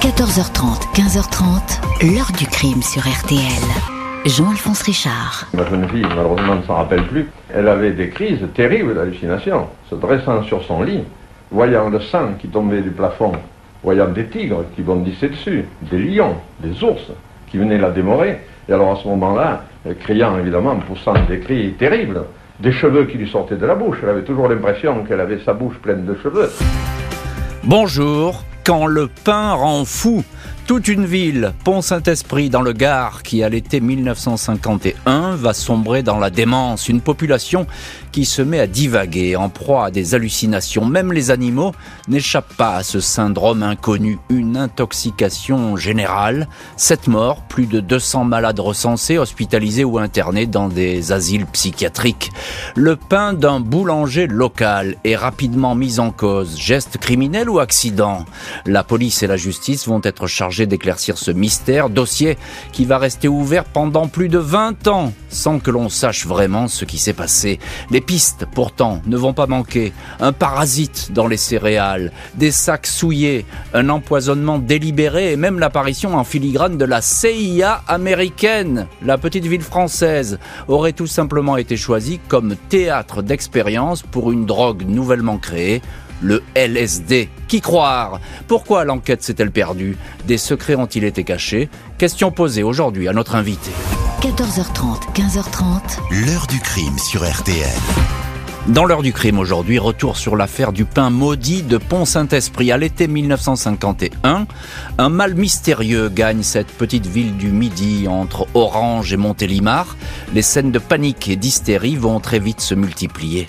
14h30, 15h30, l'heure du crime sur RTL. Jean-Alphonse Richard. Ma jeune fille, malheureusement, ne s'en rappelle plus. Elle avait des crises terribles d'hallucination, se dressant sur son lit, voyant le sang qui tombait du plafond, voyant des tigres qui bondissaient dessus, des lions, des ours qui venaient la démorer. Et alors à ce moment-là, criant évidemment, poussant des cris terribles, des cheveux qui lui sortaient de la bouche. Elle avait toujours l'impression qu'elle avait sa bouche pleine de cheveux. Bonjour, quand le pain rend fou. Toute une ville, Pont-Saint-Esprit dans le Gard, qui à l'été 1951 va sombrer dans la démence. Une population qui se met à divaguer en proie à des hallucinations. Même les animaux n'échappent pas à ce syndrome inconnu. Une intoxication générale. Sept morts, plus de 200 malades recensés, hospitalisés ou internés dans des asiles psychiatriques. Le pain d'un boulanger local est rapidement mis en cause. Geste criminel ou accident La police et la justice vont être chargés d'éclaircir ce mystère, dossier qui va rester ouvert pendant plus de 20 ans sans que l'on sache vraiment ce qui s'est passé. Pistes, pourtant, ne vont pas manquer. Un parasite dans les céréales, des sacs souillés, un empoisonnement délibéré et même l'apparition en filigrane de la CIA américaine. La petite ville française aurait tout simplement été choisie comme théâtre d'expérience pour une drogue nouvellement créée le LSD. Qui croire? Pourquoi l'enquête s'est-elle perdue? Des secrets ont-ils été cachés? Question posée aujourd'hui à notre invité. 14h30, 15h30. L'heure du crime sur RTL. Dans l'heure du crime aujourd'hui, retour sur l'affaire du pain maudit de Pont-Saint-Esprit. À l'été 1951, un mal mystérieux gagne cette petite ville du Midi entre Orange et Montélimar. Les scènes de panique et d'hystérie vont très vite se multiplier.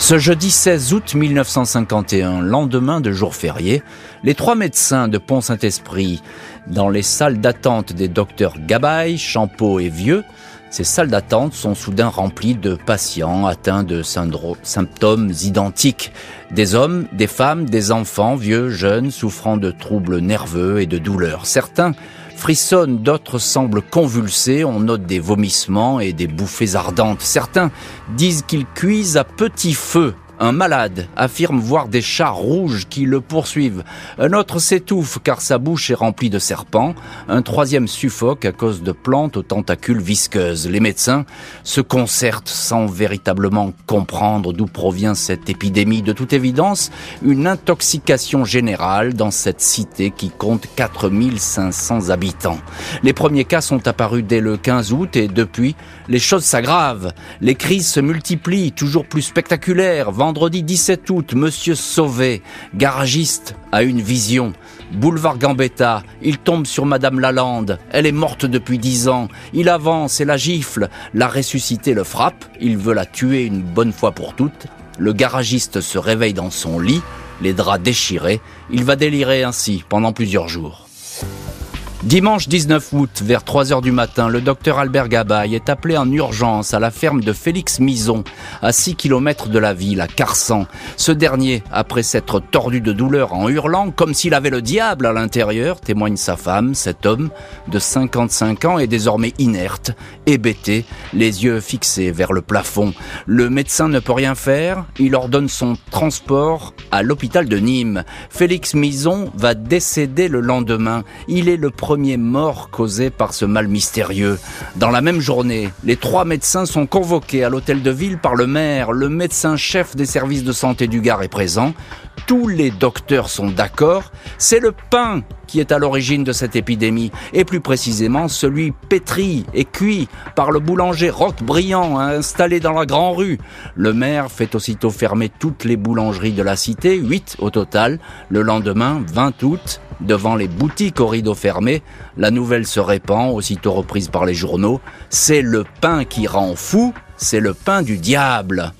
Ce jeudi 16 août 1951, lendemain de jour férié, les trois médecins de Pont-Saint-Esprit, dans les salles d'attente des docteurs Gabaye, Champeau et Vieux, ces salles d'attente sont soudain remplies de patients atteints de symptômes identiques. Des hommes, des femmes, des enfants, vieux, jeunes, souffrant de troubles nerveux et de douleurs. Certains frissonnent, d'autres semblent convulsés, on note des vomissements et des bouffées ardentes. Certains disent qu'ils cuisent à petit feu un malade affirme voir des chats rouges qui le poursuivent. Un autre s'étouffe car sa bouche est remplie de serpents. Un troisième suffoque à cause de plantes aux tentacules visqueuses. Les médecins se concertent sans véritablement comprendre d'où provient cette épidémie. De toute évidence, une intoxication générale dans cette cité qui compte 4500 habitants. Les premiers cas sont apparus dès le 15 août et depuis, les choses s'aggravent. Les crises se multiplient, toujours plus spectaculaires vendredi 17 août, Monsieur Sauvé, garagiste, a une vision. Boulevard Gambetta, il tombe sur Madame Lalande. Elle est morte depuis dix ans. Il avance et la gifle. La ressuscité le frappe. Il veut la tuer une bonne fois pour toutes. Le garagiste se réveille dans son lit, les draps déchirés. Il va délirer ainsi pendant plusieurs jours. Dimanche 19 août, vers 3 heures du matin, le docteur Albert Gabaye est appelé en urgence à la ferme de Félix Mison, à 6 km de la ville, à Carsan. Ce dernier, après s'être tordu de douleur en hurlant, comme s'il avait le diable à l'intérieur, témoigne sa femme, cet homme de 55 ans est désormais inerte, hébété, les yeux fixés vers le plafond. Le médecin ne peut rien faire, il ordonne son transport à l'hôpital de Nîmes. Félix Mison va décéder le lendemain. Il est le mort causé par ce mal mystérieux. Dans la même journée, les trois médecins sont convoqués à l'hôtel de ville par le maire. Le médecin chef des services de santé du Gard est présent. Tous les docteurs sont d'accord. C'est le pain qui est à l'origine de cette épidémie, et plus précisément celui pétri et cuit par le boulanger Roch Briand installé dans la Grand Rue. Le maire fait aussitôt fermer toutes les boulangeries de la cité, 8 au total. Le lendemain, 20 août, devant les boutiques aux rideaux fermés, la nouvelle se répand, aussitôt reprise par les journaux. C'est le pain qui rend fou, c'est le pain du diable.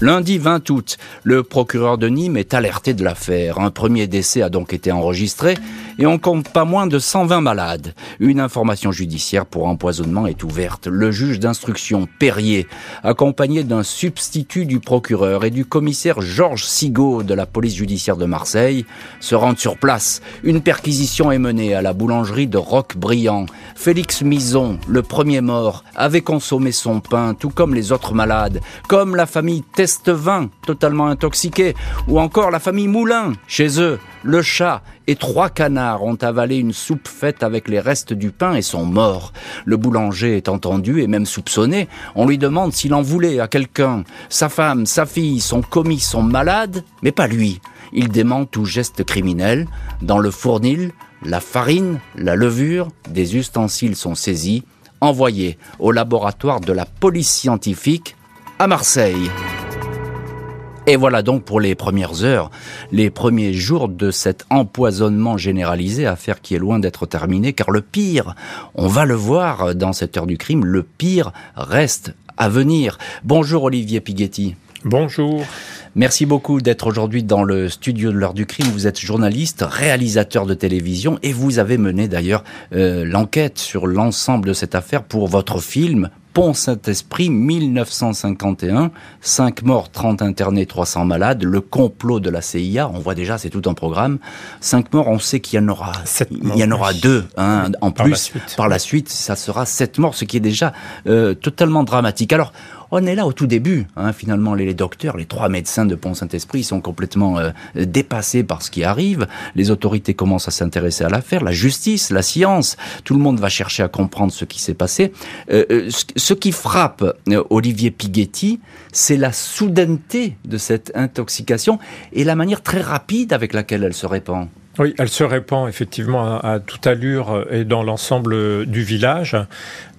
Lundi 20 août, le procureur de Nîmes est alerté de l'affaire. Un premier décès a donc été enregistré et on compte pas moins de 120 malades. Une information judiciaire pour empoisonnement est ouverte. Le juge d'instruction Perrier, accompagné d'un substitut du procureur et du commissaire Georges Sigaud de la police judiciaire de Marseille, se rendent sur place. Une perquisition est menée à la boulangerie de Roc-Briand. Félix Mison, le premier mort, avait consommé son pain, tout comme les autres malades, comme la famille Estvin, totalement intoxiqué, ou encore la famille Moulin, chez eux, le chat et trois canards ont avalé une soupe faite avec les restes du pain et sont morts. Le boulanger est entendu et même soupçonné. On lui demande s'il en voulait à quelqu'un. Sa femme, sa fille, son commis sont malades, mais pas lui. Il dément tout geste criminel. Dans le fournil, la farine, la levure, des ustensiles sont saisis, envoyés au laboratoire de la police scientifique à Marseille. Et voilà donc pour les premières heures, les premiers jours de cet empoisonnement généralisé, affaire qui est loin d'être terminée, car le pire, on va le voir dans cette heure du crime, le pire reste à venir. Bonjour Olivier Pighetti. Bonjour. Merci beaucoup d'être aujourd'hui dans le studio de l'heure du crime. Vous êtes journaliste, réalisateur de télévision et vous avez mené d'ailleurs euh, l'enquête sur l'ensemble de cette affaire pour votre film Pont Saint-Esprit 1951, 5 morts, 30 internés, 300 malades, le complot de la CIA, on voit déjà c'est tout un programme. 5 morts, on sait qu'il y en aura il y en aura deux hein, en plus par la suite, ça sera 7 morts ce qui est déjà euh, totalement dramatique. Alors on est là au tout début. Hein, finalement, les, docteurs, les trois médecins de Pont-Saint-Esprit sont complètement euh, dépassés par ce qui arrive. Les autorités commencent à s'intéresser à l'affaire, la justice, la science. Tout le monde va chercher à comprendre ce qui s'est passé. Euh, euh, ce, qui frappe Olivier Pighetti, c'est la soudaineté de cette intoxication et la manière très rapide avec laquelle elle se répand. Oui, elle se répand effectivement à, toute allure et dans l'ensemble du village,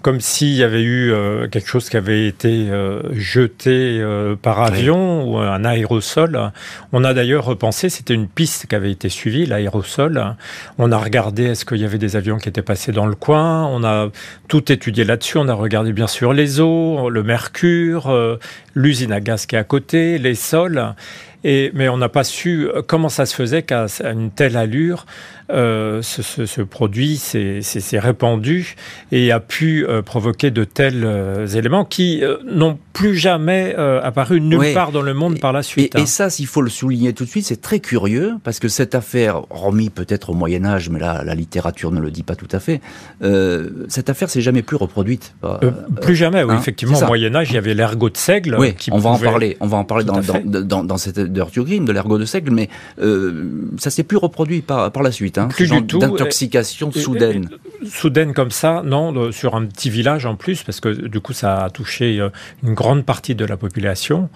comme s'il y avait eu euh, quelque chose qui avait été euh, jeté euh, par avion ou un aérosol. On a d'ailleurs repensé, c'était une piste qui avait été suivie, l'aérosol. On a regardé est-ce qu'il y avait des avions qui étaient passés dans le coin? On a tout étudié là-dessus. On a regardé bien sûr les eaux, le mercure, l'usine à gaz qui est à côté, les sols. Et, mais on n'a pas su euh, comment ça se faisait qu'à une telle allure, euh, ce, ce, ce, produit s'est répandu et a pu euh, provoquer de tels euh, éléments qui n'ont plus jamais apparu nulle part dans le monde par la suite. Et, hein. et ça, s'il faut le souligner tout de suite, c'est très curieux parce que cette affaire, remis peut-être au Moyen Âge, mais là, la littérature ne le dit pas tout à fait, cette affaire s'est jamais plus reproduite. plus jamais, oui, hein, effectivement. Au Moyen Âge, il y avait l'ergot de seigle. Oui, qui on va en parler. On va en parler dans, dans, dans, dans, cette heure du de l'ergot de seigle, mais ça s'est plus reproduit par, par la suite. Hein, plus du tout. D'intoxication soudaine. soudaine comme ça, non, sur un petit village en plus, parce que du coup ça a touché euh, une grande partie de la population.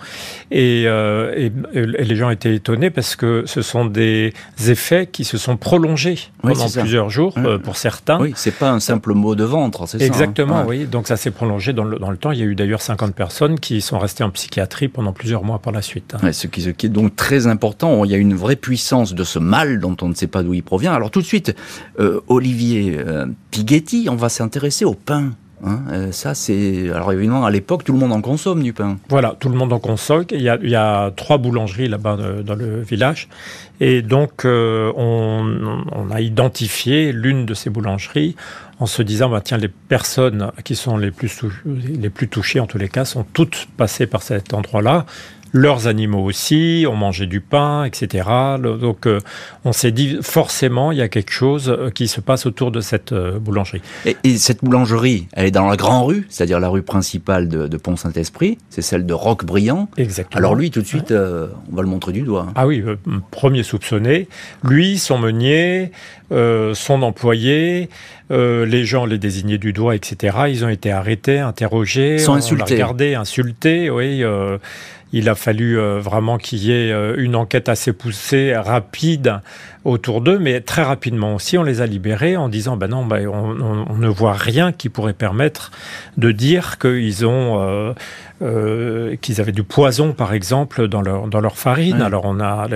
Et, euh, et, les gens étaient étonnés parce que ce sont des effets qui se sont prolongés pendant plusieurs jours euh, pour certains. Oui, c'est pas un simple mot de ventre, c'est ça. Hein. Exactement, oui. Donc ça s'est prolongé dans le, dans le, temps. Il y a eu d'ailleurs 50 personnes qui sont restées en psychiatrie pendant plusieurs mois par la suite. Hein. ce, qui, ce qui est donc très important. Il y a une vraie puissance de ce mal dont on ne sait pas d'où il provient. Alors tout de suite, euh, Olivier euh, on va s'intéresser au pain. Hein. Euh, ça, c'est. Alors, évidemment, à l'époque, tout le monde en consomme du pain. Voilà, tout le monde en consomme. Il y a, trois boulangeries là-bas dans le village. Et donc, on, on, a identifié l'une de ces boulangeries en se disant bah, tiens, les personnes qui sont les plus, les plus touchées, en tous les cas, sont toutes passées par cet endroit-là leurs animaux aussi, on mangeait du pain, etc. Donc euh, on s'est dit forcément il y a quelque chose euh, qui se passe autour de cette euh, boulangerie. Et, cette boulangerie, elle est dans la grande rue, c'est-à-dire la rue principale de, Pont-Saint-Esprit, c'est celle de Roquebriand. Exactement. Alors lui, tout de suite, on va le montrer du doigt. Ah oui, premier soupçonné. Lui, son meunier, son employé, les gens les désignaient du doigt, etc. Ils ont été arrêtés, interrogés, sont insultés, regardés, insultés, oui il a fallu euh, vraiment qu'il y ait euh, une enquête assez poussée, rapide autour d'eux, mais très rapidement aussi, on les a libérés en disant, ben non, ben on, ne voit rien qui pourrait permettre de dire qu'ils ont, euh, euh, qu'ils avaient du poison, par exemple, dans leur, dans leur farine. Alors on a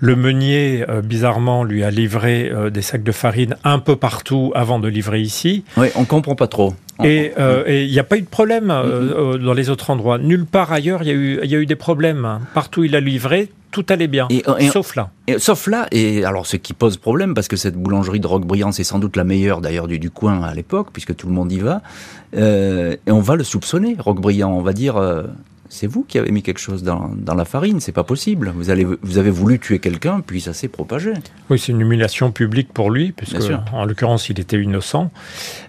le, meunier, bizarrement, lui a livré des sacs de farine un peu partout avant de livrer ici. Oui, on comprend pas trop. Et il n'y a pas eu de problème dans les autres endroits. Nulle part ailleurs, il y, y, a eu des problèmes. Partout il a livré, tout allait bien, sauf là. sauf là, et alors ce qui pose problème, parce que cette boulangerie de Roquebriand, c'est sans doute la meilleure d'ailleurs du, du, coin à l'époque, puisque tout le monde y va, euh, et on va le soupçonner, Roquebriand, on va dire, euh, c'est vous qui avez mis quelque chose dans, dans la farine, c'est pas possible. Vous, allez, vous avez voulu tuer quelqu'un, puis ça s'est propagé. Oui, c'est une humiliation publique pour lui, puisque en l'occurrence il était innocent.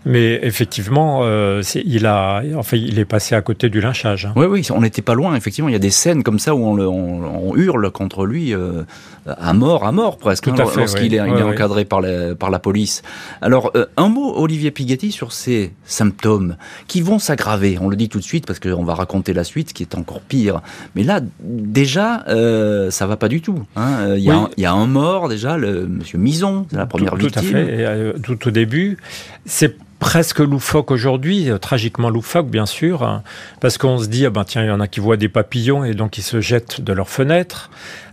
Mais effectivement, euh, il, a, enfin, il est passé à côté du lynchage. Hein. Oui, oui, on n'était pas loin, effectivement. Il y a des scènes comme ça où on, on, hurle contre lui euh, à mort, à mort presque, hein, lorsqu'il est, il est encadré par la, par la police. Alors, euh, un mot, Olivier Pighetti, sur ces symptômes qui vont s'aggraver. On le dit tout de suite parce qu'on va raconter la suite, qui est encore pire. Mais là, déjà, euh, ça va pas du tout. Hein. Il, y a un, il, y a un, mort déjà, le Monsieur Mison, c'est la première tout, victime. Tout à fait. Euh, tout au début, c'est presque loufoque aujourd'hui, euh, tragiquement loufoque bien sûr, hein, parce qu'on se dit, ah ben tiens, il y en a qui voient des papillons et donc ils se jettent de leurs fenêtres.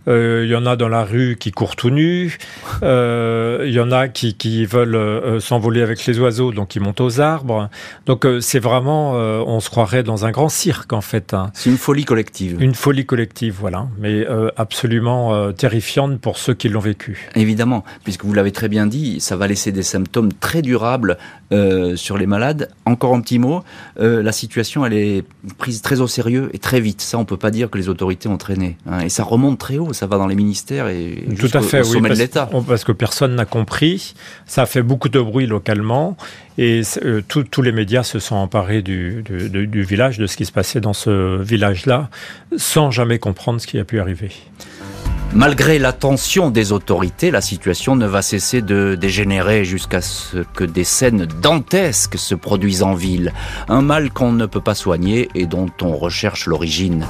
Euh, il y en a dans la rue qui courent tout nus. Euh, il y en a qui, qui veulent euh, s'envoler avec les oiseaux, donc ils montent aux arbres. Donc c'est vraiment, on se croirait dans un grand cirque en fait. Hein. C'est une folie collective. Une folie collective, voilà, mais absolument terrifiante pour ceux qui l'ont vécu. Évidemment, puisque vous l'avez très bien dit, ça va laisser des symptômes très durables sur les malades. Encore un petit mot, la situation elle est prise très au sérieux et très vite. Ça, on peut pas dire que les autorités ont traîné. Hein. et ça remonte très haut ça va dans les ministères et tout à fait, au sommet parce, de l'État. Parce que personne n'a compris. Ça a fait beaucoup de bruit localement et euh, tous les médias se sont emparés du, du, du, village, de ce qui se passait dans ce village-là, sans jamais comprendre ce qui a pu arriver. Malgré l'attention des autorités, la situation ne va cesser de dégénérer jusqu'à ce que des scènes dantesques se produisent en ville. Un mal qu'on ne peut pas soigner et dont on recherche l'origine.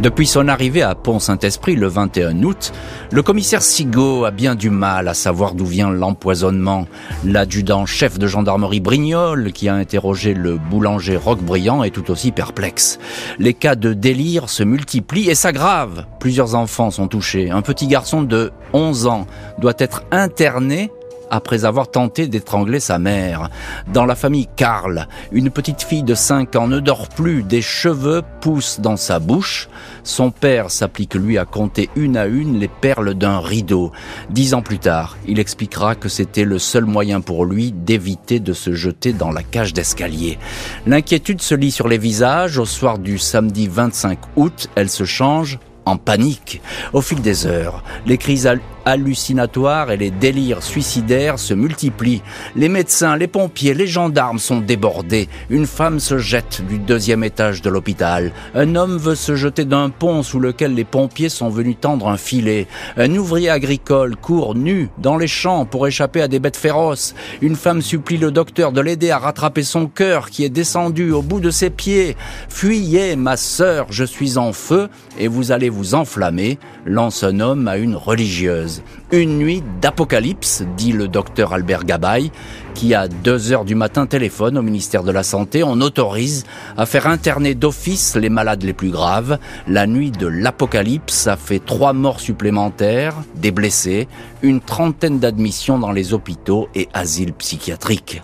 Depuis son arrivée à Pont-Saint-Esprit le 21 août, le commissaire Sigaud a bien du mal à savoir d'où vient l'empoisonnement. L'adjudant-chef de gendarmerie Brignol, qui a interrogé le boulanger Roquebriand, est tout aussi perplexe. Les cas de délire se multiplient et s'aggravent. Plusieurs enfants sont touchés. Un petit garçon de 11 ans doit être interné après avoir tenté d'étrangler sa mère. Dans la famille Karl, une petite fille de 5 ans ne dort plus, des cheveux poussent dans sa bouche. Son père s'applique lui à compter une à une les perles d'un rideau. Dix ans plus tard, il expliquera que c'était le seul moyen pour lui d'éviter de se jeter dans la cage d'escalier. L'inquiétude se lit sur les visages. Au soir du samedi 25 août, elle se change en panique. Au fil des heures, les crises hallucinatoires et les délires suicidaires se multiplient. Les médecins, les pompiers, les gendarmes sont débordés. Une femme se jette du deuxième étage de l'hôpital. Un homme veut se jeter d'un pont sous lequel les pompiers sont venus tendre un filet. Un ouvrier agricole court nu dans les champs pour échapper à des bêtes féroces. Une femme supplie le docteur de l'aider à rattraper son cœur qui est descendu au bout de ses pieds. Fuyez, ma sœur, je suis en feu et vous allez vous enflammer, lance un homme à une religieuse. Une nuit d'apocalypse, dit le docteur Albert Gabaye, qui à 2 heures du matin téléphone au ministère de la Santé. On autorise à faire interner d'office les malades les plus graves. La nuit de l'apocalypse a fait trois morts supplémentaires, des blessés, une trentaine d'admissions dans les hôpitaux et asiles psychiatriques.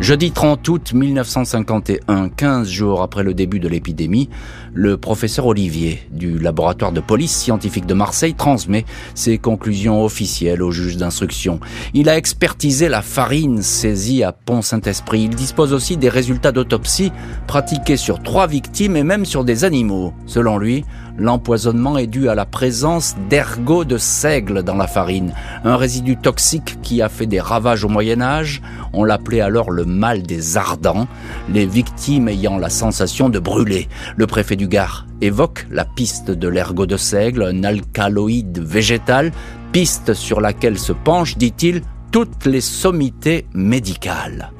Jeudi 30 août 1951, 15 jours après le début de l'épidémie, le professeur Olivier du laboratoire de police scientifique de Marseille transmet ses conclusions officielles au juge d'instruction. Il a expertisé la farine saisie à Pont-Saint-Esprit. Il dispose aussi des résultats d'autopsie pratiqués sur trois victimes et même sur des animaux. Selon lui, L'empoisonnement est dû à la présence d'ergot de seigle dans la farine, un résidu toxique qui a fait des ravages au Moyen Âge. On l'appelait alors le mal des ardents, les victimes ayant la sensation de brûler. Le préfet évoque la piste de l'ergot de seigle, un alcaloïde végétal, piste sur laquelle se penchent, dit-il, toutes les sommités médicales.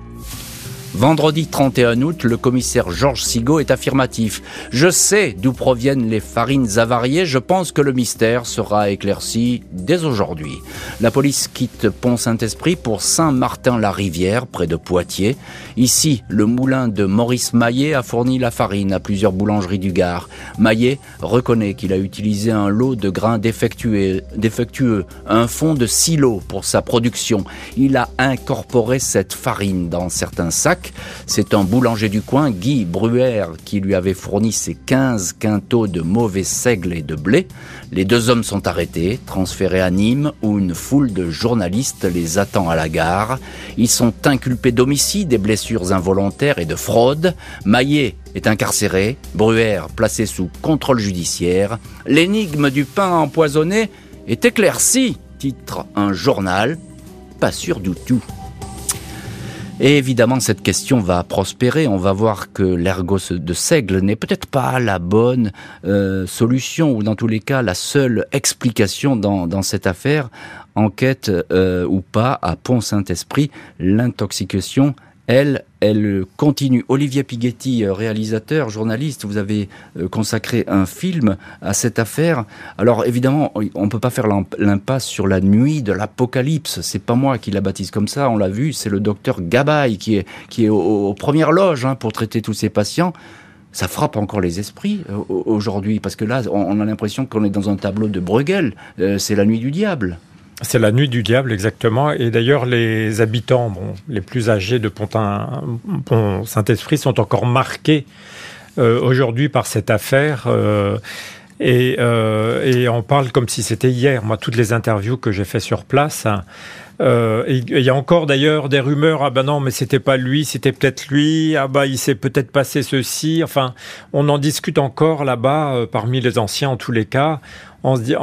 Vendredi 31 août, le commissaire Georges Sigaud est affirmatif. Je sais d'où proviennent les farines avariées, je pense que le mystère sera éclairci dès aujourd'hui. La police quitte Pont-Saint-Esprit pour Saint-Martin-la-Rivière, près de Poitiers. Ici, le moulin de Maurice Maillet a fourni la farine à plusieurs boulangeries du Gard. Maillet reconnaît qu'il a utilisé un lot de grains défectueux, un fond de silo pour sa production. Il a incorporé cette farine dans certains sacs C'est un boulanger du coin, Guy Bruer, qui lui avait fourni ses 15 quintaux de mauvais seigle et de blé. Les deux hommes sont arrêtés, transférés à Nîmes, où une foule de journalistes les attend à la gare. Ils sont inculpés d'homicide, des blessures involontaires et de fraude. Maillet est incarcéré, Bruer placé sous contrôle judiciaire. L'énigme du pain empoisonné est éclaircie, titre un journal. Pas sûr du tout. Et évidemment, cette question va prospérer. On va voir que l'ergot de seigle n'est peut-être pas la bonne euh, solution, ou dans tous les cas, la seule explication dans, dans cette affaire. Enquête euh, ou pas à Pont-Saint-Esprit, l'intoxication elle, elle continue. Olivier Pighetti, euh, réalisateur, journaliste, vous avez euh, consacré un film à cette affaire. Alors évidemment, on ne peut pas faire l'impasse sur la nuit de l'apocalypse. C'est pas moi qui la baptise comme ça, on l'a vu, c'est le docteur Gabay qui est, qui est aux, premières loges hein, pour traiter tous ces patients ça frappe encore les esprits euh, aujourd'hui, parce que là, on, a l'impression qu'on est dans un tableau de Bruegel, c'est la nuit du diable. C'est la nuit du diable, exactement. Et d'ailleurs, les habitants bon, les plus âgés de Pont-Saint-Esprit sont encore marqués euh, aujourd'hui par cette affaire. Euh, et, euh, et, on parle comme si c'était hier. Moi, toutes les interviews que j'ai fait sur place, il y a encore d'ailleurs des rumeurs. Ah ben non, mais c'était pas lui, c'était peut-être lui. Ah bah il s'est peut-être passé ceci. Enfin, on en discute encore là-bas parmi les anciens en tous les cas on se dit,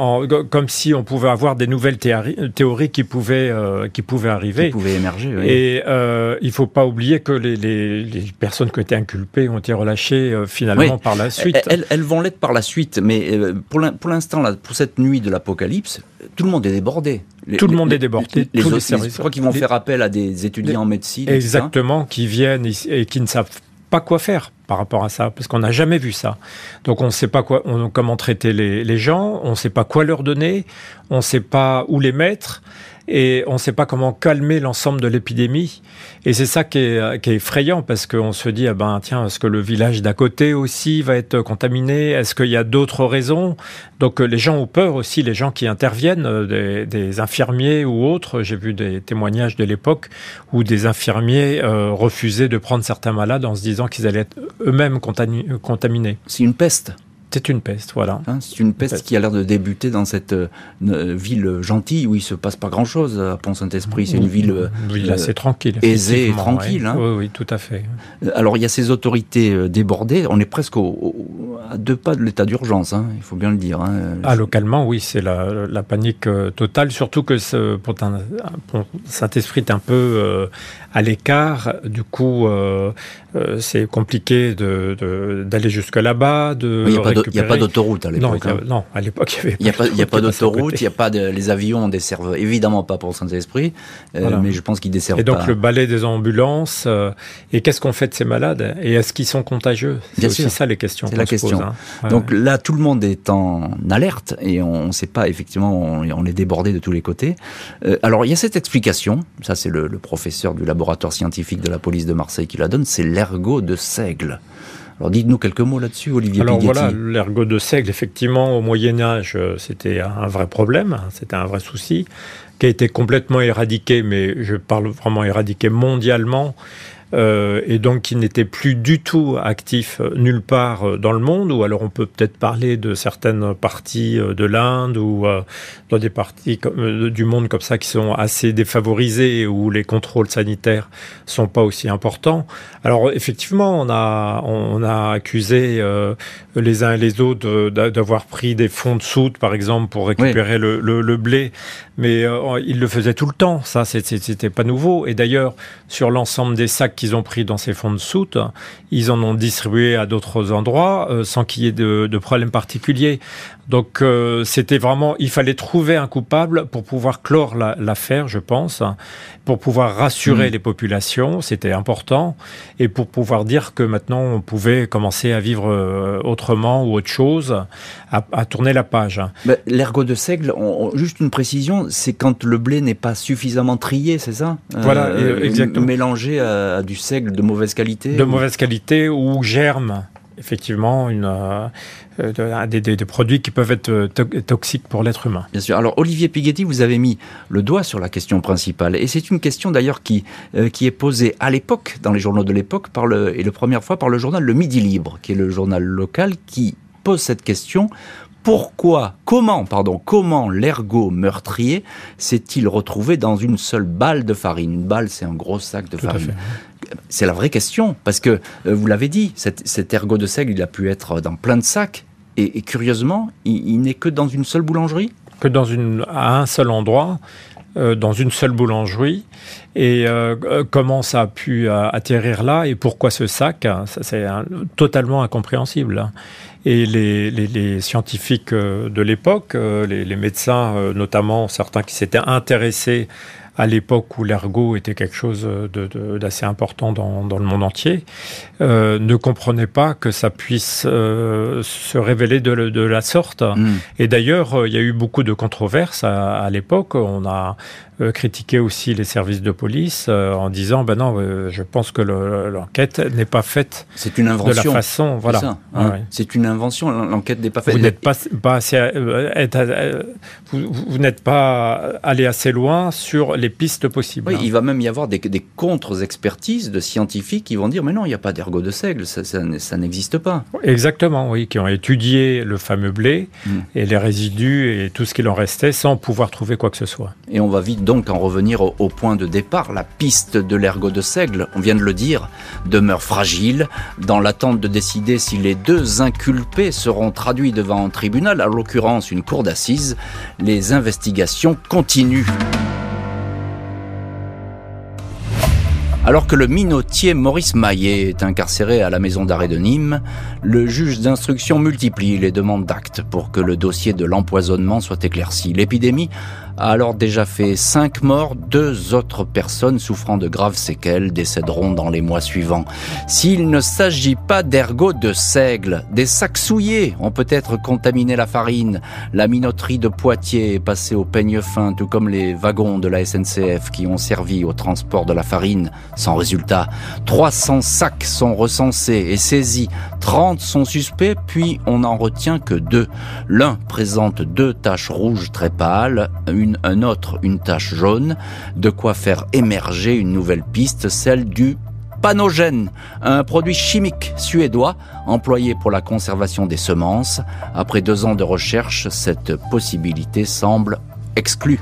comme si on pouvait avoir des nouvelles théories, qui pouvaient euh, qui pouvaient arriver, qui pouvaient émerger. Oui. Et euh, il faut pas oublier que les, les, les, personnes qui ont été inculpées ont été relâchées euh, finalement par la suite. Elles, elles vont l'être par la suite, mais euh, pour l'instant là, pour cette nuit de l'apocalypse, tout le monde est débordé. tout le monde est débordé. Les, tous les services. Je crois qu'ils vont faire appel à des étudiants en médecine. Exactement, qui viennent et qui ne savent pas quoi faire par rapport à ça, parce qu'on n'a jamais vu ça. Donc on ne sait pas comment traiter les gens, on ne sait pas quoi leur donner, on ne sait pas où les mettre et on ne sait pas comment calmer l'ensemble de l'épidémie. Et c'est ça qui est, effrayant parce qu'on se dit, ah ben tiens, est-ce que le village d'à côté aussi va être contaminé? Est-ce qu'il y a d'autres raisons? Donc les gens ont peur aussi, les gens qui interviennent, euh, des, des infirmiers ou autres. J'ai vu des témoignages de l'époque où des infirmiers euh, refusaient de prendre certains malades en se disant qu'ils allaient être eux-mêmes contaminés. C'est une peste. C'est une peste, voilà. Hein, c'est une peste, qui a l'air de débuter dans cette euh, ville gentille où il se passe pas grand-chose à Pont-Saint-Esprit. C'est une ville, euh, assez tranquille, aisée et tranquille. Hein. Oui, oui, tout à fait. Euh, alors il y a ces autorités débordées. On est presque à deux pas de l'état d'urgence. Hein, il faut bien le dire. Ah, localement, oui, c'est la, panique totale. Surtout que ce, Pont-Saint-Esprit est un peu à l'écart. Du coup, c'est compliqué d'aller jusque là-bas, de il n'y a pas d'autoroute à l'époque. Non, hein. non, à l'époque, il n'y avait. Il a pas, d'autoroute, il n'y a pas de. Les avions desservent évidemment pas pour Saint-Esprit, euh, mais je pense qu'ils desservent Et donc pas. le balai des ambulances. Euh, et qu'est-ce qu'on fait de ces malades? Et est-ce qu'ils sont contagieux? C'est aussi ça les questions. C'est la question. Hein. Donc là, tout le monde est en alerte et on ne sait pas effectivement, on, est débordé de tous les côtés. Euh, alors il y a cette explication. Ça, c'est le, le professeur du laboratoire scientifique de la police de Marseille qui la donne. C'est l'ergot de seigle. Alors dites-nous quelques mots là-dessus, Olivier Alors voilà, l'ergot de seigle, effectivement, au Moyen Âge, c'était un vrai problème, hein, c'était un vrai souci, qui a été complètement éradiqué, mais je parle vraiment éradiqué mondialement euh, et donc qui n'était plus du tout actif euh, nulle part euh, dans le monde, ou alors on peut peut-être parler de certaines parties de l'Inde ou dans des parties du monde comme ça qui sont assez défavorisées où les contrôles sanitaires sont pas aussi importants. Alors effectivement, on a on a accusé les uns et les autres d'avoir pris des fonds de soute, par exemple, pour récupérer le, le, le, blé, mais ils le faisaient tout le temps. Ça, c'était pas nouveau. Et d'ailleurs, sur l'ensemble des sacs qu'ils ont pris dans ces fonds de soute, ils en ont distribué à d'autres endroits euh, sans qu'il y ait de, de problème particulier. Donc euh, c'était vraiment, il fallait trouver un coupable pour pouvoir clore l'affaire, je pense, pour pouvoir rassurer mm. les populations, c'était important, et pour pouvoir dire que maintenant on pouvait commencer à vivre euh, autrement ou autre chose, à, tourner la page. L'ergot de seigle, juste une précision, c'est quand le blé n'est pas suffisamment trié, c'est ça? Voilà, exactement. Mélangé à, à, du seigle de mauvaise qualité De mauvaise qualité ou germe effectivement une, des, des, produits qui peuvent être toxiques pour l'être humain. Bien sûr. Alors Olivier Pighetti, vous avez mis le doigt sur la question principale, et c'est une question d'ailleurs qui, qui est posée à l'époque, dans les journaux de l'époque, par le, et la première fois par le journal Le Midi Libre, qui est le journal local qui pose cette question pourquoi, comment, pardon, comment l'ergot meurtrier s'est-il retrouvé dans une seule balle de farine? Une balle, c'est un gros sac de farine. C'est la vraie question, parce que euh, vous l'avez dit, cet, ergot de seigle, il a pu être dans plein de sacs, et, curieusement, il, n'est que dans une seule boulangerie? Que dans à un seul endroit. Euh, dans une seule boulangerie. Et euh, comment ça a pu atterrir là et pourquoi ce sac C'est totalement incompréhensible. Hein. Et les, scientifiques de l'époque, les, médecins, notamment certains qui s'étaient intéressés à l'époque où l'ergot était quelque chose d'assez important dans, dans, le monde entier, euh, ne comprenaient pas que ça puisse euh, se révéler de, de la sorte. Mm. Et d'ailleurs, il y a eu beaucoup de controverses à, à l'époque. On a euh, critiqué aussi les services de police euh, en disant ben non, euh, je pense que l'enquête n'est pas faite. C'est une invention. De la façon, voilà. Hein. C'est une invention. L'enquête n'est pas faite. Vous n'êtes pas, pas assez, vous, vous n'êtes pas allé assez loin sur les pistes possibles. Oui, il va même y avoir des, des contre-expertises de scientifiques qui vont dire mais non, il n'y a pas d'ergot de seigle, ça, ça, n'existe pas. Exactement, oui, qui ont étudié le fameux blé mm. et les résidus et tout ce qu'il en restait sans pouvoir trouver quoi que ce soit. Et on va vite donc en revenir au, point de départ. La piste de l'ergot de seigle, on vient de le dire, demeure fragile. Dans l'attente de décider si les deux inculpés seront traduits devant un tribunal, à l'occurrence une cour d'assises, les investigations continuent. Alors que le minotier Maurice Maillet est incarcéré à la maison d'arrêt de Nîmes, le juge d'instruction multiplie les demandes d'actes pour que le dossier de l'empoisonnement soit éclairci. L'épidémie a alors déjà fait cinq morts, deux autres personnes souffrant de graves séquelles décéderont dans les mois suivants. S'il ne s'agit pas d'ergot de seigle, des sacs souillés ont peut-être contaminé la farine. La minoterie de Poitiers est passée au peigne fin, tout comme les wagons de la SNCF qui ont servi au transport de la farine. Sans résultat, 300 sacs sont recensés et saisis, 30 sont suspects, puis on n'en retient que deux. L'un présente deux taches rouges très pâles, une un autre une tache jaune, de quoi faire émerger une nouvelle piste, celle du panogène, un produit chimique suédois employé pour la conservation des semences. Après deux ans de recherche, cette possibilité semble exclue.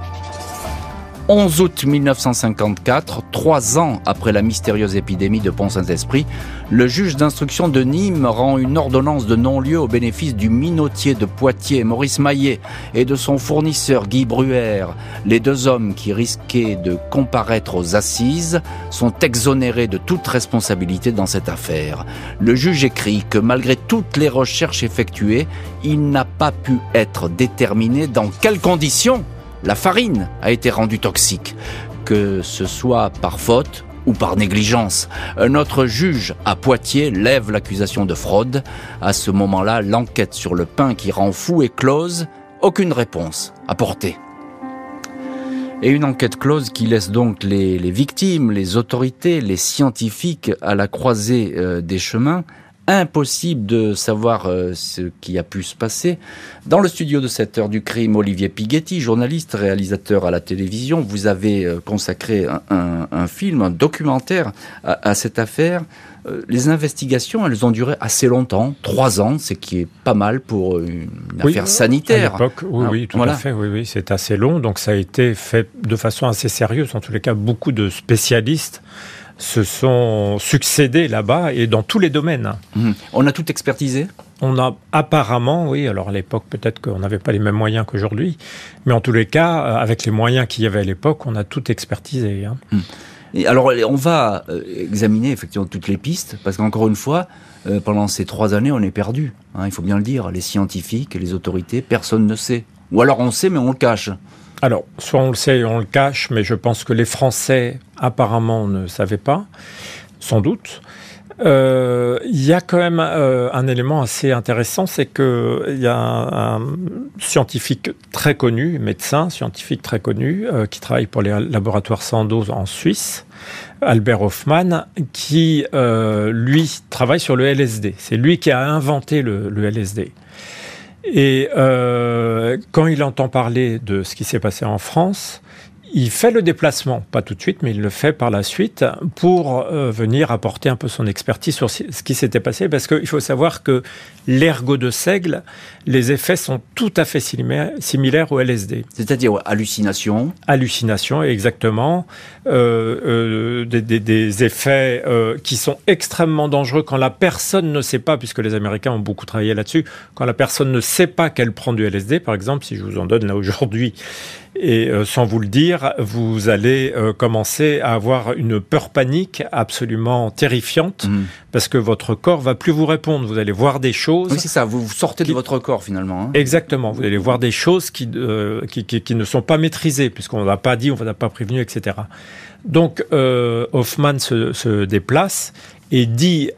11 août 1954, trois ans après la mystérieuse épidémie de Pont-Saint-Esprit, le juge d'instruction de Nîmes rend une ordonnance de non-lieu au bénéfice du minotier de Poitiers, Maurice Maillet, et de son fournisseur Guy Bruer. Les deux hommes qui risquaient de comparaître aux assises sont exonérés de toute responsabilité dans cette affaire. Le juge écrit que malgré toutes les recherches effectuées, il n'a pas pu être déterminé dans quelles conditions la farine a été rendue toxique, que ce soit par faute ou par négligence. Un autre juge à Poitiers lève l'accusation de fraude. À ce moment-là, l'enquête sur le pain qui rend fou est close. Aucune réponse apportée. Et une enquête close qui laisse donc les, victimes, les autorités, les scientifiques à la croisée euh, des chemins impossible de savoir euh, ce qui a pu se passer. Dans le studio de cette heure du crime, Olivier Pighetti, journaliste, réalisateur à la télévision, vous avez euh, consacré un, film, un documentaire à, cette affaire. Euh, les investigations, elles ont duré assez longtemps, trois ans, ce qui est pas mal pour une affaire sanitaire. À l'époque, oui, oui, tout à fait, oui, oui, c'est assez long, donc ça a été fait de façon assez sérieuse. En tous les cas, beaucoup de spécialistes se sont succédés là-bas et dans tous les domaines. Mhm. On a tout expertisé on a apparemment, oui, alors à l'époque peut-être qu'on n'avait pas les mêmes moyens qu'aujourd'hui, mais en tous les cas, euh, avec les moyens qu'il y avait à l'époque, on a tout expertisé. Hein. Mhm. Et alors on va euh, examiner effectivement toutes les pistes, parce qu'encore une fois, euh, pendant ces trois années, on est perdu. Hein, il faut bien le dire, les scientifiques, les autorités, personne ne sait. Ou alors on sait, mais on le cache. Alors, soit on le sait, on le cache, mais je pense que les Français apparemment ne savaient pas, sans doute. euh, Il y a quand même euh, un élément assez intéressant, c'est que il y a un, un, scientifique très connu, médecin scientifique très connu, euh, qui travaille pour les laboratoires Sandoz en Suisse, Albert Hoffman, qui euh, lui travaille sur le LSD. C'est lui qui a inventé le, le LSD. Et euh, quand il entend parler de ce qui s'est passé en France, il fait le déplacement, pas tout de suite, mais il le fait par la suite pour euh, venir apporter un peu son expertise sur ce qui s'était passé, parce qu'il faut savoir que l'ergot de seigle, les effets sont tout à fait similaires, au LSD. C'est-à-dire hallucination Hallucination, exactement. Euh, euh, des, des, des, effets qui sont extrêmement dangereux quand la personne ne sait pas, puisque les Américains ont beaucoup travaillé là-dessus, quand la personne ne sait pas qu'elle prend du LSD, par exemple, si je vous en donne là aujourd'hui, et euh, sans vous le dire, vous allez euh, commencer à avoir une peur panique absolument terrifiante mmh. parce que votre corps va plus vous répondre. Vous allez voir des choses. Oui, c'est ça. Vous sortez qui... de votre corps finalement. Hein. Exactement. Vous allez voir des choses qui, euh, qui, qui, qui ne sont pas maîtrisées puisqu'on n'a pas dit, on n'a pas prévenu, etc. Donc euh, Hoffman se, se déplace et dit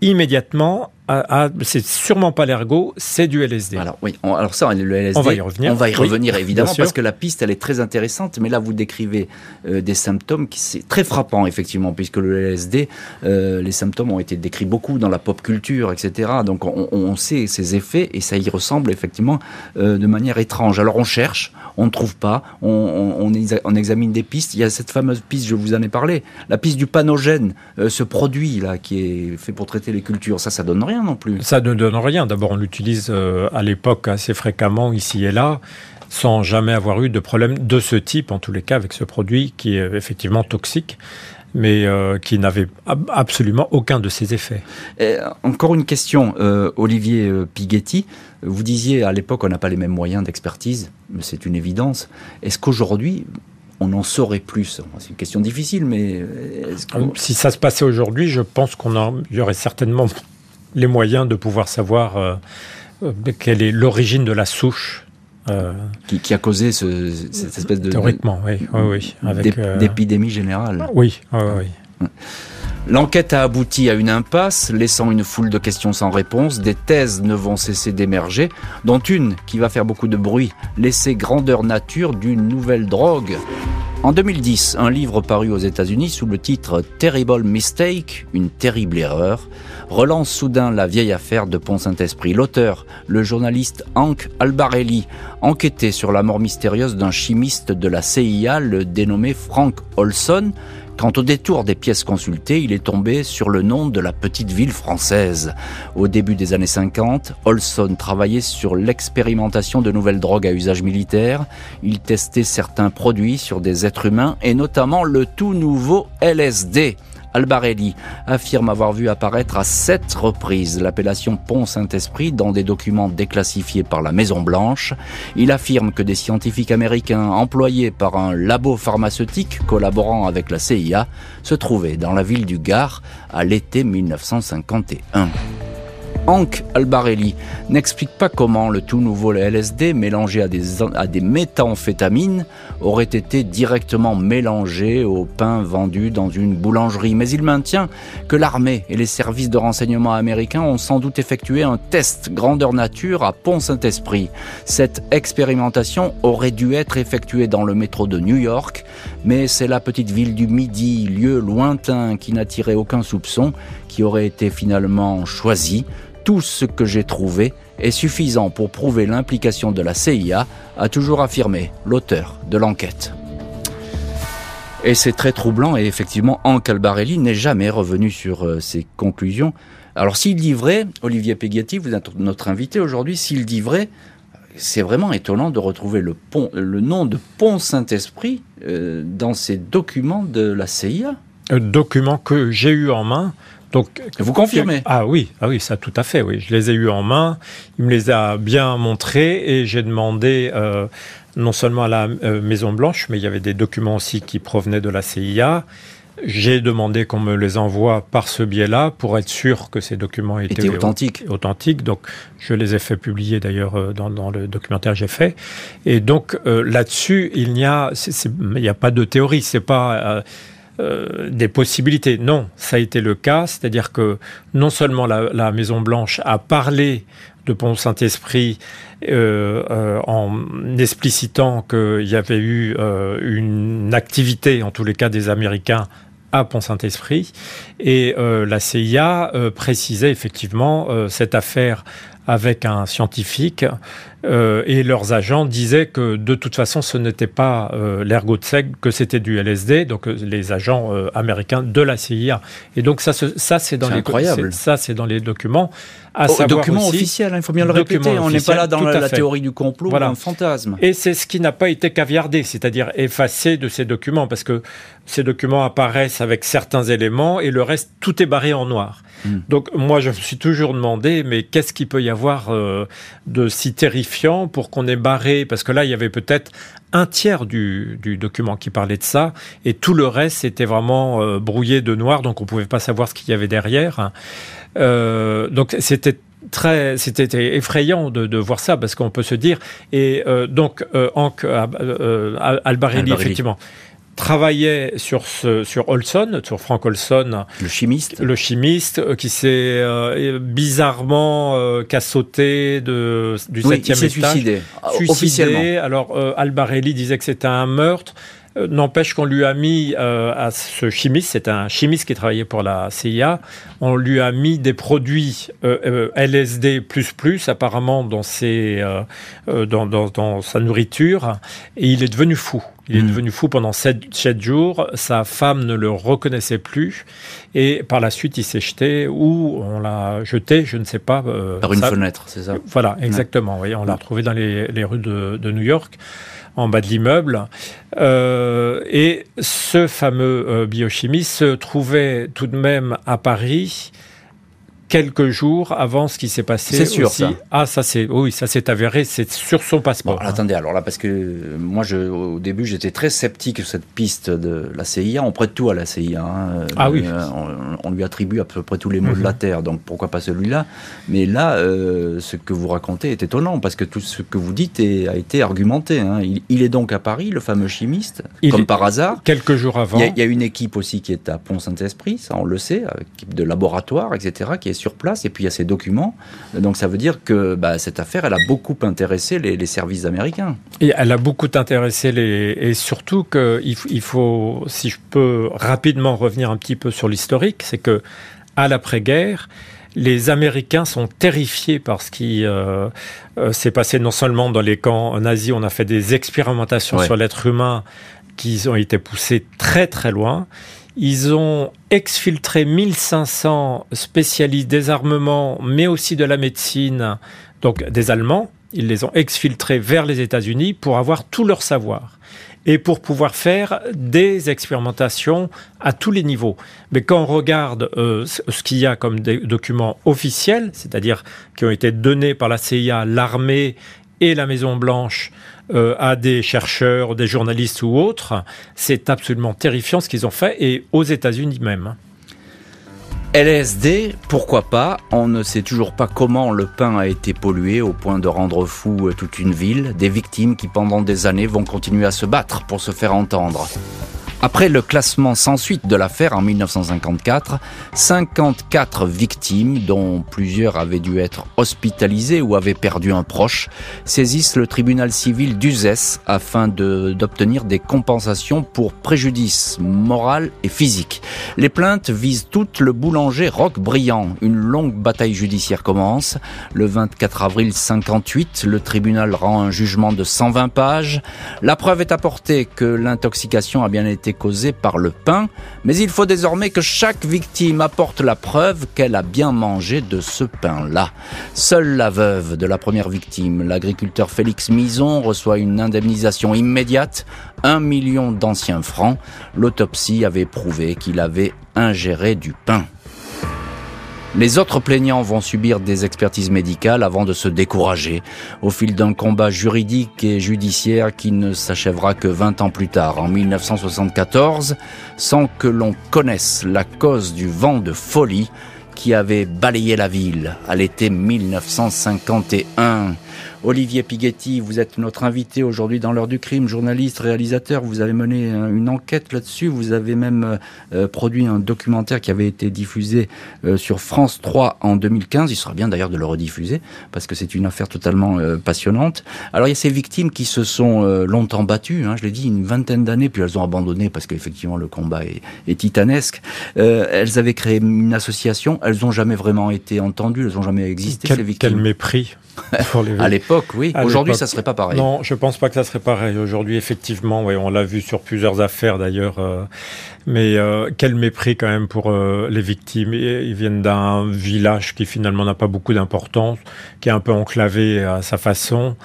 immédiatement ah, ah, c'est sûrement pas l'ergot, c'est du LSD. Alors oui, on, alors ça, le LSD, on va y revenir. On va y oui, revenir évidemment parce que la piste, elle est très intéressante. Mais là, vous décrivez euh, des symptômes qui c'est très frappant effectivement, puisque le LSD, euh, les symptômes ont été décrits beaucoup dans la pop culture, etc. Donc on, on sait ses effets et ça y ressemble effectivement euh, de manière étrange. Alors on cherche, on ne trouve pas, on, on, examine des pistes. Il y a cette fameuse piste, je vous en ai parlé, la piste du panogène, ce produit là qui est fait pour traiter les cultures. Ça, ça donne rien non plus. Ça ne donne rien. D'abord, on l'utilise euh, à l'époque assez fréquemment ici et là sans jamais avoir eu de problème de ce type, en tous les cas, avec ce produit qui est effectivement toxique mais euh, qui n'avait absolument aucun de ses effets. Et encore une question, euh, Olivier Pighetti. Vous disiez à l'époque on n'a pas les mêmes moyens d'expertise, c'est une évidence. Est-ce qu'aujourd'hui on en saurait plus? C'est une question difficile, mais si ça se passait aujourd'hui, je pense qu'on y aurait certainement les moyens de pouvoir savoir euh, quelle est l'origine de la souche euh, qui, qui, a causé ce, cette espèce de théoriquement, oui, oui, oui d'épidémie générale. Oui, oui, oui. L'enquête a abouti à une impasse, laissant une foule de questions sans réponse. Des thèses ne vont cesser d'émerger, dont une qui va faire beaucoup de bruit, laisser grandeur nature d'une nouvelle drogue. En 2010, un livre paru aux États-Unis sous le titre Terrible Mistake, une terrible erreur, relance soudain la vieille affaire de Pont-Saint-Esprit. L'auteur, le journaliste Hank Albarelli, enquêtait sur la mort mystérieuse d'un chimiste de la CIA, le dénommé Frank Olson, Quant au détour des pièces consultées, il est tombé sur le nom de la petite ville française. Au début des années 50, Olson travaillait sur l'expérimentation de nouvelles drogues à usage militaire. Il testait certains produits sur des êtres humains et notamment le tout nouveau LSD. Albarelli affirme avoir vu apparaître à sept reprises l'appellation Pont Saint-Esprit dans des documents déclassifiés par la Maison Blanche. Il affirme que des scientifiques américains employés par un labo pharmaceutique collaborant avec la CIA se trouvaient dans la ville du Gard à l'été 1951. Hank Albarelli n'explique pas comment le tout nouveau LSD mélangé à des, à des méthamphétamines aurait été directement mélangé au pain vendu dans une boulangerie. Mais il maintient que l'armée et les services de renseignement américains ont sans doute effectué un test grandeur nature à Pont-Saint-Esprit. Cette expérimentation aurait dû être effectuée dans le métro de New York, mais c'est la petite ville du Midi, lieu lointain qui n'attirait aucun soupçon, qui aurait été finalement choisie tout ce que j'ai trouvé est suffisant pour prouver l'implication de la CIA, a toujours affirmé l'auteur de l'enquête. Et c'est très troublant, et effectivement, Hank Albarelli n'est jamais revenu sur euh, ses conclusions. Alors s'il dit vrai, Olivier Pegatti, vous êtes notre invité aujourd'hui, s'il dit vrai, c'est vraiment étonnant de retrouver le nom de Pont Saint-Esprit euh, dans ces documents de la CIA. Un document que j'ai eu en main, donc, vous confirmez Ah oui, ah oui, ça tout à fait. Oui, je les ai eus en main. Il me les a bien montrés et j'ai demandé euh, non seulement à la euh, Maison Blanche, mais il y avait des documents aussi qui provenaient de la CIA. J'ai demandé qu'on me les envoie par ce biais-là pour être sûr que ces documents étaient, étaient authentiques. authentiques. Donc, je les ai fait publier d'ailleurs euh, dans, dans, le documentaire que j'ai fait. Et donc, euh, là-dessus, il n'y a, il n'y a pas de théorie. C'est pas des possibilités. Non, ça a été le cas, c'est-à-dire que non seulement la, la Maison Blanche a parlé de Pont Saint-Esprit euh, euh, en explicitant qu'il y avait eu euh, une activité, en tous les cas des Américains, à Pont-Saint-Esprit. Et la CIA précisait effectivement cette affaire avec un scientifique et leurs agents disaient que de toute façon ce n'était pas l'ergot de seigle, que c'était du LSD, donc les agents américains de la CIA. Et donc ça, ça c'est dans les ça c'est dans les documents. À oh, document officiel, hein, il faut bien le répéter. On n'est pas là dans la, théorie du complot voilà. ou un fantasme. Et c'est ce qui n'a pas été caviardé, c'est-à-dire effacé de ces documents, parce que ces documents apparaissent avec certains éléments et le reste, tout est barré en noir. Hmm. Donc moi, je me suis toujours demandé, mais qu'est-ce qu'il peut y avoir euh, de si terrifiant pour qu'on ait barré? Parce que là, il y avait peut-être un tiers du, du, document qui parlait de ça, et tout le reste était vraiment euh, brouillé de noir, donc on pouvait pas savoir ce qu'il y avait derrière. Euh, donc c'était très, c'était effrayant de, de, voir ça parce qu'on peut se dire et euh, donc euh, Hank euh, Albarelli, effectivement travaillait sur ce, sur Olson, sur Frank Olson, le chimiste, le chimiste qui s'est bizarrement cassauté de du septième étage, suicidé, suicidé. Alors Albarelli disait que c'était un meurtre. Euh, n'empêche qu'on lui a mis euh, à ce chimiste, c'est un chimiste qui travaillait pour la CIA, on lui a mis des produits euh, LSD apparemment dans, ses, dans, dans, dans, sa nourriture et il est devenu fou. Il est hmm. devenu fou pendant 7, jours. Sa femme ne le reconnaissait plus. Et par la suite, il s'est jeté ou on l'a jeté, je ne sais pas. par une fenêtre, c'est ça? Voilà, exactement. on l'a retrouvé dans les, les rues de, de New York en bas de l'immeuble. Euh, et ce fameux euh, biochimiste se trouvait tout de même à Paris quelques jours avant ce qui s'est passé. C'est sûr, ça. Ah, ça c'est, oui, ça s'est avéré, c'est sur son passeport. Hein. Attendez, alors là, parce que moi, je, au début, j'étais très sceptique sur cette piste de la CIA. On prête tout à la CIA. Hein. Ah oui. Euh, on, lui attribue à peu près tous les maux de la mhm. terre, donc pourquoi pas celui-là? Mais là, euh, ce que vous racontez est étonnant parce que tout ce que vous dites a été argumenté. Hein. Il, est donc à Paris, le fameux chimiste, comme par hasard. Quelques jours avant. Il y, a, une équipe aussi qui est à Pont-Saint-Esprit, ça on le sait, équipe de laboratoire, etc., qui est sur place, et puis il y a ces documents. Donc ça veut dire que bah, cette affaire, elle a beaucoup intéressé les, services américains. Et elle a beaucoup intéressé les... Et surtout qu'il il faut, si je peux rapidement revenir un petit peu sur l'historique, c'est que à l'après-guerre, les Américains sont terrifiés par ce qui euh, euh, s'est passé non seulement dans les camps nazis, on a fait des expérimentations sur l'être humain qui ont été poussées très très loin. Ils ont exfiltré 1500 spécialistes des armements, mais aussi de la médecine, donc des Allemands. Ils les ont exfiltrés vers les États-Unis pour avoir tout leur savoir et pour pouvoir faire des expérimentations à tous les niveaux. Mais quand on regarde euh, ce qu'il y a comme des documents officiels, c'est-à-dire qui ont été donnés par la CIA, l'armée et la Maison Blanche euh, à des chercheurs, des journalistes ou autres, c'est absolument terrifiant ce qu'ils ont fait, et aux États-Unis même. LSD, pourquoi pas? On ne sait toujours pas comment le pain a été pollué au point de rendre fou euh, toute une ville, des victimes qui pendant des années vont continuer à se battre pour se faire entendre. Après le classement sans suite de l'affaire en 1954, 54 victimes, dont plusieurs avaient dû être hospitalisées ou avaient perdu un proche, saisissent le tribunal civil d'Uzès afin d'obtenir des compensations pour préjudice moral et physique. Les plaintes visent toutes le boulanger Roch Briand. Une longue bataille judiciaire commence. Le 24 avril 58, le tribunal rend un jugement de 120 pages. La preuve est apportée que l'intoxication a bien été causée par le pain, mais il faut désormais que chaque victime apporte la preuve qu'elle a bien mangé de ce pain-là. Seule la veuve de la première victime, l'agriculteur Félix Mison, reçoit une indemnisation immédiate, un million d'anciens francs. L'autopsie avait prouvé qu'il avait ingéré du pain. Les autres plaignants vont subir des expertises médicales avant de se décourager au fil d'un combat juridique et judiciaire qui ne s'achèvera que 20 ans plus tard, en 1974, sans que l'on connaisse la cause du vent de folie qui avait balayé la ville à l'été 1951. Olivier Pighetti, vous êtes notre invité aujourd'hui dans l'heure du crime, journaliste, réalisateur. Vous avez mené une enquête là-dessus. Vous avez même euh, produit un documentaire qui avait été diffusé euh, sur France 3 en 2015. Il sera bien d'ailleurs de le rediffuser parce que c'est une affaire totalement euh, passionnante. Alors il y a ces victimes qui se sont longtemps battues, hein, je l'ai dit, une vingtaine d'années, puis elles ont abandonné parce qu'effectivement le combat est, est titanesque. elles avaient créé une association, elles n'ont jamais vraiment été entendues, elles n'ont jamais existé, quel, ces victimes. Quel mépris pour les... À l'époque, oui. Aujourd'hui, ça serait pas pareil. Non, je pense pas que ça serait pareil. Aujourd'hui, effectivement, oui, on l'a vu sur plusieurs affaires d'ailleurs. Mais euh, quel mépris quand même pour euh, les victimes. Ils viennent d'un village qui finalement n'a pas beaucoup d'importance, qui est un peu enclavé à sa façon.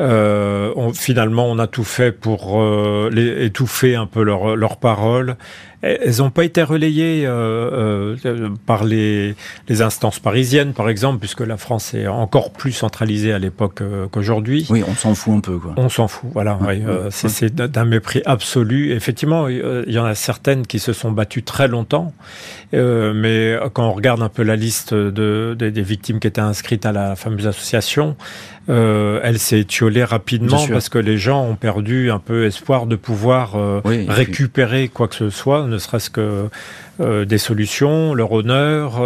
Euh, on, finalement, on a tout fait pour euh, les, étouffer un peu leurs leur paroles. Elles n'ont pas été relayées euh, euh, par les, les, instances parisiennes, par exemple, puisque la France est encore plus centralisée à l'époque euh, qu'aujourd'hui. Oui, on s'en fout un peu. Quoi. On s'en fout, voilà. oui, c'est d'un mépris absolu. Effectivement, il y en a certaines qui se sont battues très longtemps, mais quand on regarde un peu la liste de, des victimes qui étaient inscrites à la fameuse association, euh, elle s'est étiolée rapidement parce que les gens ont perdu un peu espoir de pouvoir euh, récupérer quoi que ce soit, ne serait-ce que euh, des solutions, leur honneur.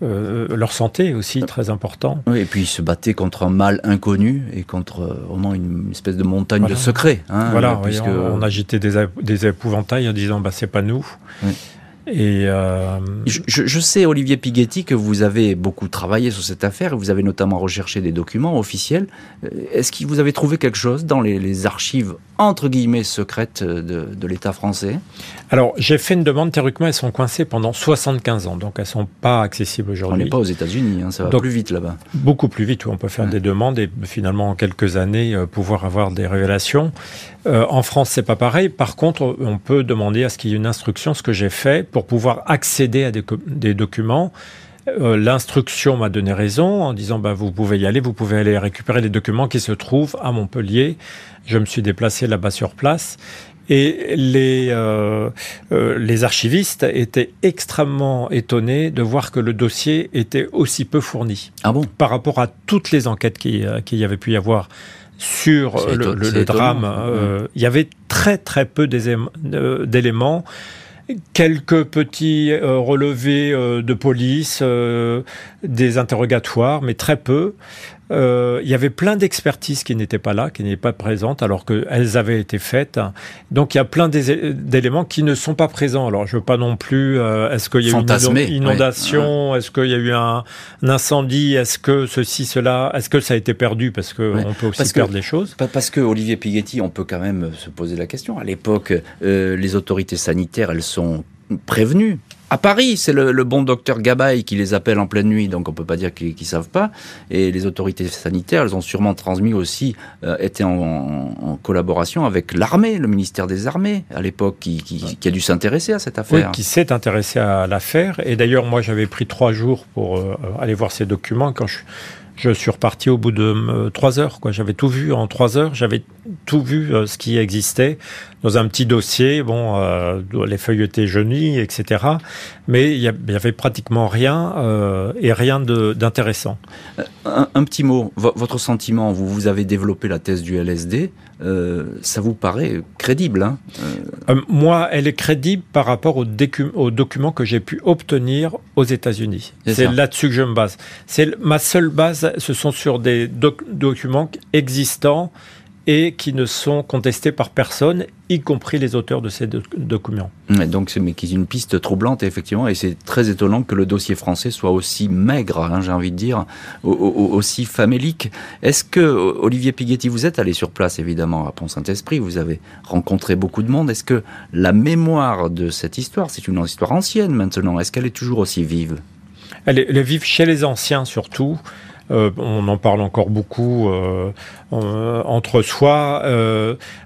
leur santé aussi très important. Oui, et puis ils se battaient contre un mal inconnu et contre moins une espèce de montagne de secrets. Hein, voilà, puisque... on, agitait des, des, épouvantails en disant bah c'est pas nous. Et euh... je, je, sais, Olivier Pighetti, que vous avez beaucoup travaillé sur cette affaire et vous avez notamment recherché des documents officiels. Euh, est-ce que vous avez trouvé quelque chose dans les, les archives entre guillemets secrètes de, de l'État français Alors, j'ai fait une demande. Théoriquement, elles sont coincées pendant 75 ans, donc elles sont pas accessibles aujourd'hui. On n'est pas aux États-Unis, hein, ça va plus vite là-bas. Beaucoup plus vite, où on peut faire ouais. des demandes et finalement en quelques années euh, pouvoir avoir des révélations. Euh, en France, c'est pas pareil. Par contre, on peut demander à ce qu'il y ait une instruction, ce que j'ai fait, pour pouvoir accéder à des, des documents. Euh, L'instruction m'a donné raison en disant bah, vous pouvez y aller, vous pouvez aller récupérer les documents qui se trouvent à Montpellier. Je me suis déplacé là-bas sur place. Et les, euh, euh, les archivistes étaient extrêmement étonnés de voir que le dossier était aussi peu fourni. Ah bon? Par rapport à toutes les enquêtes qu'il qui y avait pu y avoir sur le, le, le drame, euh, il y avait très très peu d'éléments quelques petits euh, relevés euh, de police, euh, des interrogatoires, mais très peu. Euh, il y avait plein d'expertises qui n'étaient pas là, qui n'étaient pas présentes, alors qu'elles avaient été faites. Donc il y a plein d'éléments qui ne sont pas présents. Alors je veux pas non plus. Euh, est-ce qu'il y a eu une inondation? Ouais. Est-ce qu'il y a eu un, un incendie? Est-ce que ceci, cela? Est-ce que ça a été perdu? Parce que ouais. on peut aussi parce perdre que, les choses. Parce que Olivier Pighetti, on peut quand même se poser la question. À l'époque, euh, les autorités sanitaires, elles sont prévenues à Paris, c'est le, le, bon docteur Gabaye qui les appelle en pleine nuit, donc on peut pas dire qu'ils ne savent pas. Et les autorités sanitaires, elles ont sûrement transmis aussi, euh, été en, en, en, collaboration avec l'armée, le ministère des Armées à l'époque, qui, qui, qui, a dû s'intéresser à cette affaire. Oui, qui s'est intéressé à l'affaire. Et d'ailleurs, moi, j'avais pris trois jours pour euh, aller voir ces documents quand je je suis reparti au bout de euh, trois heures. J'avais tout vu en trois heures. J'avais tout vu euh, ce qui existait dans un petit dossier. Bon, euh, les feuilles étaient jaunies, etc. Mais il y, avait pratiquement rien euh, et rien d'intéressant. Un, petit mot. Votre sentiment. Vous vous avez développé la thèse du LSD. Euh, ça vous paraît crédible hein euh... Moi, elle est crédible par rapport aux, aux documents que j'ai pu obtenir aux États-Unis. C'est là-dessus que je me base. C'est ma seule base. Ce sont sur des doc documents existants et qui ne sont contestés par personne, y compris les auteurs de ces documents. Et donc c'est une piste troublante, effectivement, et c'est très étonnant que le dossier français soit aussi maigre, hein, j'ai envie de dire, aussi famélique. Est-ce que, Olivier Pighetti, vous êtes allé sur place, évidemment, à Pont-Saint-Esprit, vous avez rencontré beaucoup de monde. Est-ce que la mémoire de cette histoire, c'est une histoire ancienne maintenant, est-ce qu'elle est toujours aussi vive? Elle est, elle est vive chez les anciens surtout. Euh, on en parle encore beaucoup euh, euh, entre soi.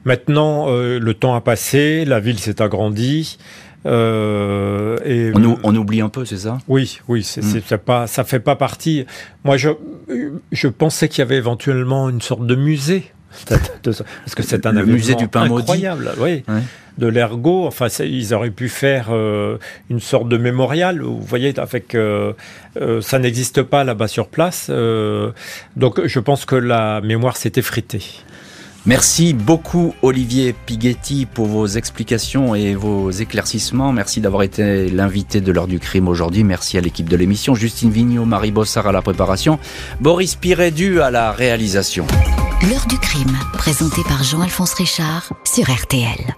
Maintenant, le temps a passé, la ville s'est agrandie. et on, on, oublie un peu, c'est ça? Oui, oui, c'est mm. pas, ça fait pas partie. Moi, je, je pensais qu'il y avait éventuellement une sorte de musée, parce que c'est un le musée du pain incroyable. Maudit. Oui. Ouais de l'ergot. Enfin, ils auraient pu faire euh, une sorte de mémorial. Vous voyez, avec euh, euh, ça n'existe pas là-bas sur place. donc, je pense que la mémoire s'est effritée. Merci beaucoup Olivier Pighetti pour vos explications et vos éclaircissements. Merci d'avoir été l'invité de l'heure du crime aujourd'hui. Merci à l'équipe de l'émission. Justine Vignot, Marie Bossard à la préparation, Boris Pirédu à la réalisation. L'heure du crime, présenté par Jean-Alphonse Richard sur RTL.